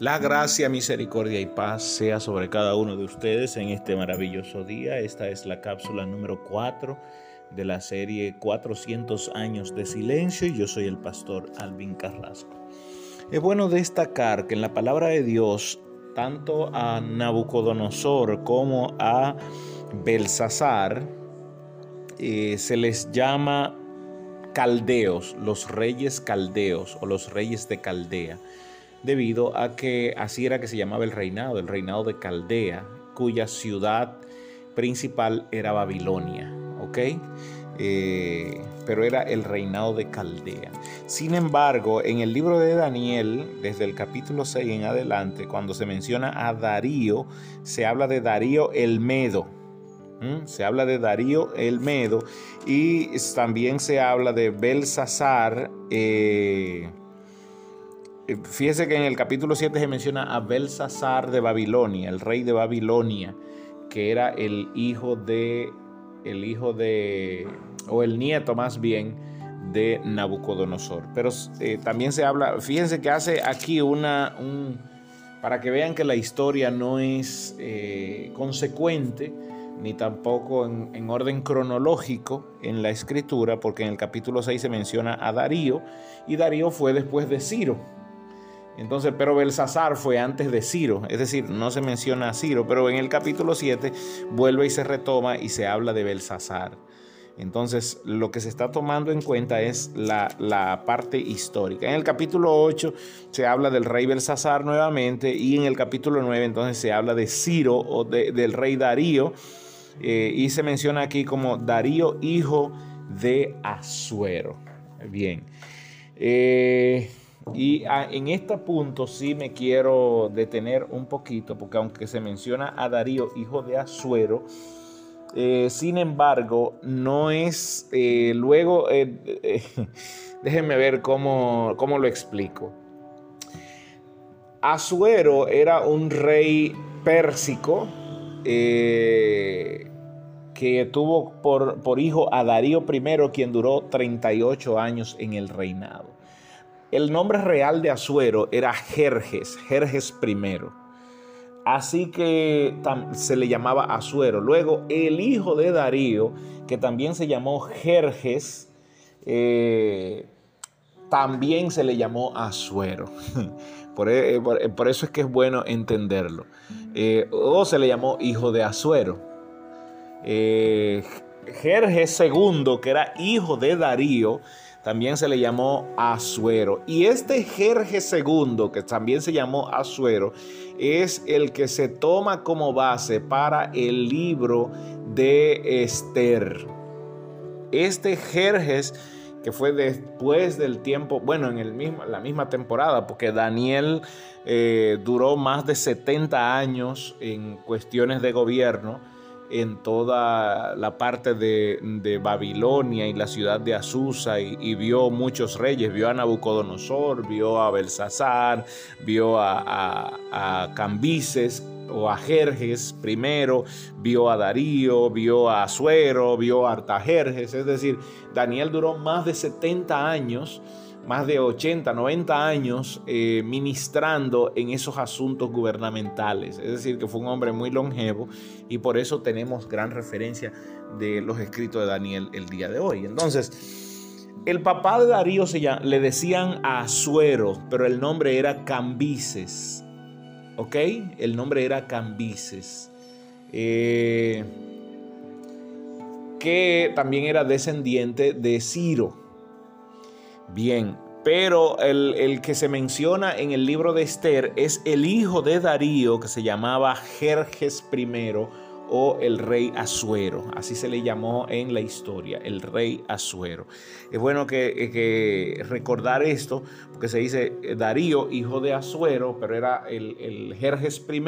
La gracia, misericordia y paz sea sobre cada uno de ustedes en este maravilloso día. Esta es la cápsula número 4 de la serie 400 años de silencio y yo soy el pastor Alvin Carrasco. Es bueno destacar que en la palabra de Dios, tanto a Nabucodonosor como a Belsasar, eh, se les llama caldeos, los reyes caldeos o los reyes de Caldea debido a que así era que se llamaba el reinado, el reinado de Caldea, cuya ciudad principal era Babilonia, ¿ok? Eh, pero era el reinado de Caldea. Sin embargo, en el libro de Daniel, desde el capítulo 6 en adelante, cuando se menciona a Darío, se habla de Darío el Medo. Se habla de Darío el Medo y también se habla de Belsasar. Eh, fíjese que en el capítulo 7 se menciona a Belsasar de Babilonia, el rey de Babilonia, que era el hijo de, el hijo de, o el nieto más bien, de Nabucodonosor. Pero eh, también se habla, fíjense que hace aquí una, un, para que vean que la historia no es eh, consecuente, ni tampoco en, en, orden cronológico en la escritura, porque en el capítulo 6 se menciona a Darío, y Darío fue después de Ciro. Entonces, pero Belsasar fue antes de Ciro, es decir, no se menciona a Ciro, pero en el capítulo 7 vuelve y se retoma y se habla de Belsasar. Entonces, lo que se está tomando en cuenta es la, parte histórica. En el capítulo 8 se habla del rey Belsasar nuevamente y en el capítulo 9 entonces se habla de Ciro o del rey Darío eh, y se menciona aquí como Darío hijo de Asuero. Bien. Eh, y ah, en este punto sí me quiero detener un poquito, porque aunque se menciona a Darío, hijo de Azuero, eh, sin embargo, no es, eh, luego, eh, déjenme ver cómo, cómo, lo explico. Azuero era un rey pérsico que tuvo por, por hijo a Darío I, quien duró 38 años en el reinado. El nombre real de Asuero era Jerjes, Jerjes I. Así que se le llamaba Asuero. Luego el hijo de Darío, que también se llamó Jerjes, eh, también se le llamó Asuero. E, eh, por, eso es que es bueno entenderlo. Eh, o se le llamó hijo de Asuero. Jerjes II, que era hijo de Darío, también se le llamó Asuero. Y este Jerje II, que también se llamó Asuero, es el que se toma como base para el libro de Esther. Este Jerjes que fue después del tiempo, bueno, en el mismo, la misma temporada, porque Daniel eh, duró más de 70 años en cuestiones de gobierno en toda la parte de, Babilonia y la ciudad de Azusa y, vio muchos reyes, vio a Nabucodonosor, vio a Belsasar, vio a, Cambises o a Jerjes primero, vio a Darío, vio a Azuero, vio a Artajerjes, es decir, Daniel duró más de 70 años más de 80, 90 años eh, ministrando en esos asuntos gubernamentales. Es decir, que fue un hombre muy longevo y por eso tenemos gran referencia de los escritos de Daniel el día de hoy. Entonces, el papá de Darío se le decían Azuero, pero el nombre era Cambises. ¿Ok? El nombre era Cambises. Eh, que también era descendiente de Ciro. Bien, pero el, que se menciona en el libro de Esther es el hijo de Darío que se llamaba Jerjes I o el rey Asuero, así se le llamó en la historia, el rey Asuero. Es bueno que, recordar esto, porque se dice Darío, hijo de Asuero, pero era el, el Jerjes I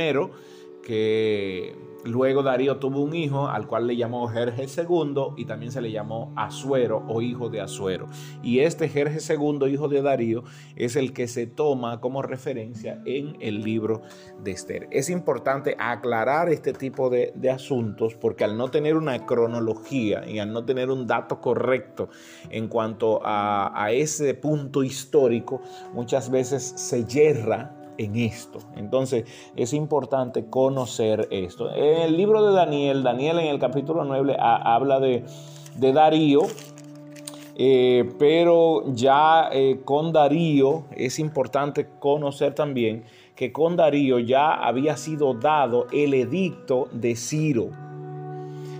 que Luego Darío tuvo un hijo al cual le llamó Jerjes II y también se le llamó Asuero o hijo de Asuero. Y este Jerjes II, hijo de Darío, es el que se toma como referencia en el libro de Esther. Es importante aclarar este tipo de, asuntos porque al no tener una cronología y al no tener un dato correcto en cuanto a, a ese punto histórico, muchas veces se yerra en esto. Entonces es importante conocer esto. En el libro de Daniel, Daniel en el capítulo 9 habla de, Darío, eh, pero ya eh, con Darío es importante conocer también que con Darío ya había sido dado el edicto de Ciro.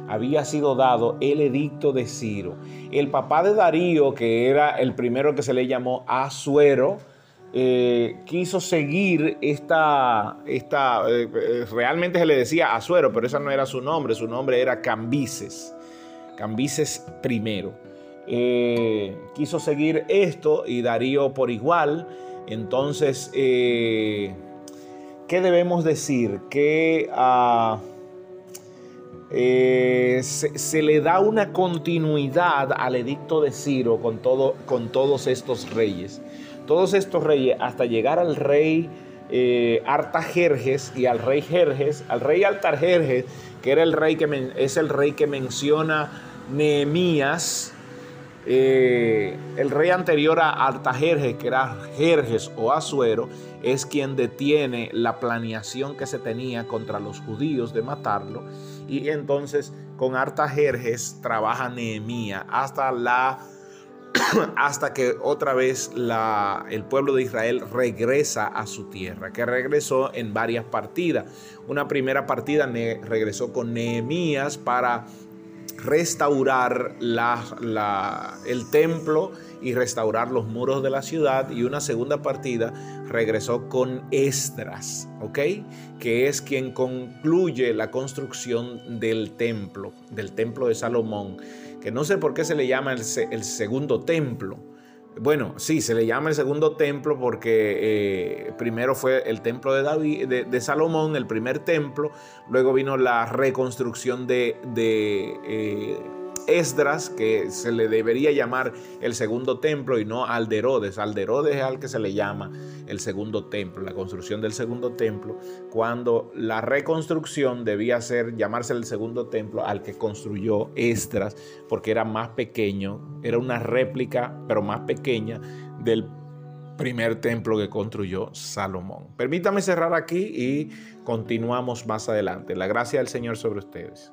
Había sido dado el edicto de Ciro. El papá de Darío, que era el primero que se le llamó Asuero, eh, quiso seguir esta, esta realmente se le decía Asuero, pero ese no era su nombre, su nombre era Cambises, Cambises. Eh, quiso seguir esto y Darío por igual. Entonces, eh, ¿qué debemos decir? Que ah, eh, se, le da una continuidad al edicto de Ciro con, todo, con todos estos reyes. Todos estos reyes, hasta llegar al rey Artajerjes y al rey Jerjes, al rey Artajerjes, que era el rey que es el rey que menciona Nehemías eh, el rey anterior a Artajerjes, que era Jerjes o Azuero, es quien detiene la planeación que se tenía contra los judíos de matarlo. Y entonces con Artajerjes trabaja Nehemías hasta la hasta que otra vez el pueblo de Israel regresa a su tierra, que regresó en varias partidas. Una primera partida regresó con Nehemías para restaurar el templo y restaurar los muros de la ciudad. Y una segunda partida regresó con Esdras, ¿ok? Que es quien concluye la construcción del templo, del templo de Salomón, que no sé por qué se le llama el segundo templo bueno, sí, se le llama el segundo templo porque eh, primero fue el templo de, David, de, Salomón, el primer templo, luego vino la reconstrucción de, eh, Esdras, que se le debería llamar el segundo templo y no Alderodes. Alderodes es al que se le llama el segundo templo, la construcción del segundo templo, cuando la reconstrucción debía ser llamarse el segundo templo al que construyó Esdras, porque era más pequeño, era una réplica, pero más pequeña del primer templo que construyó Salomón. Permítame cerrar aquí y continuamos más adelante. La gracia del Señor sobre ustedes.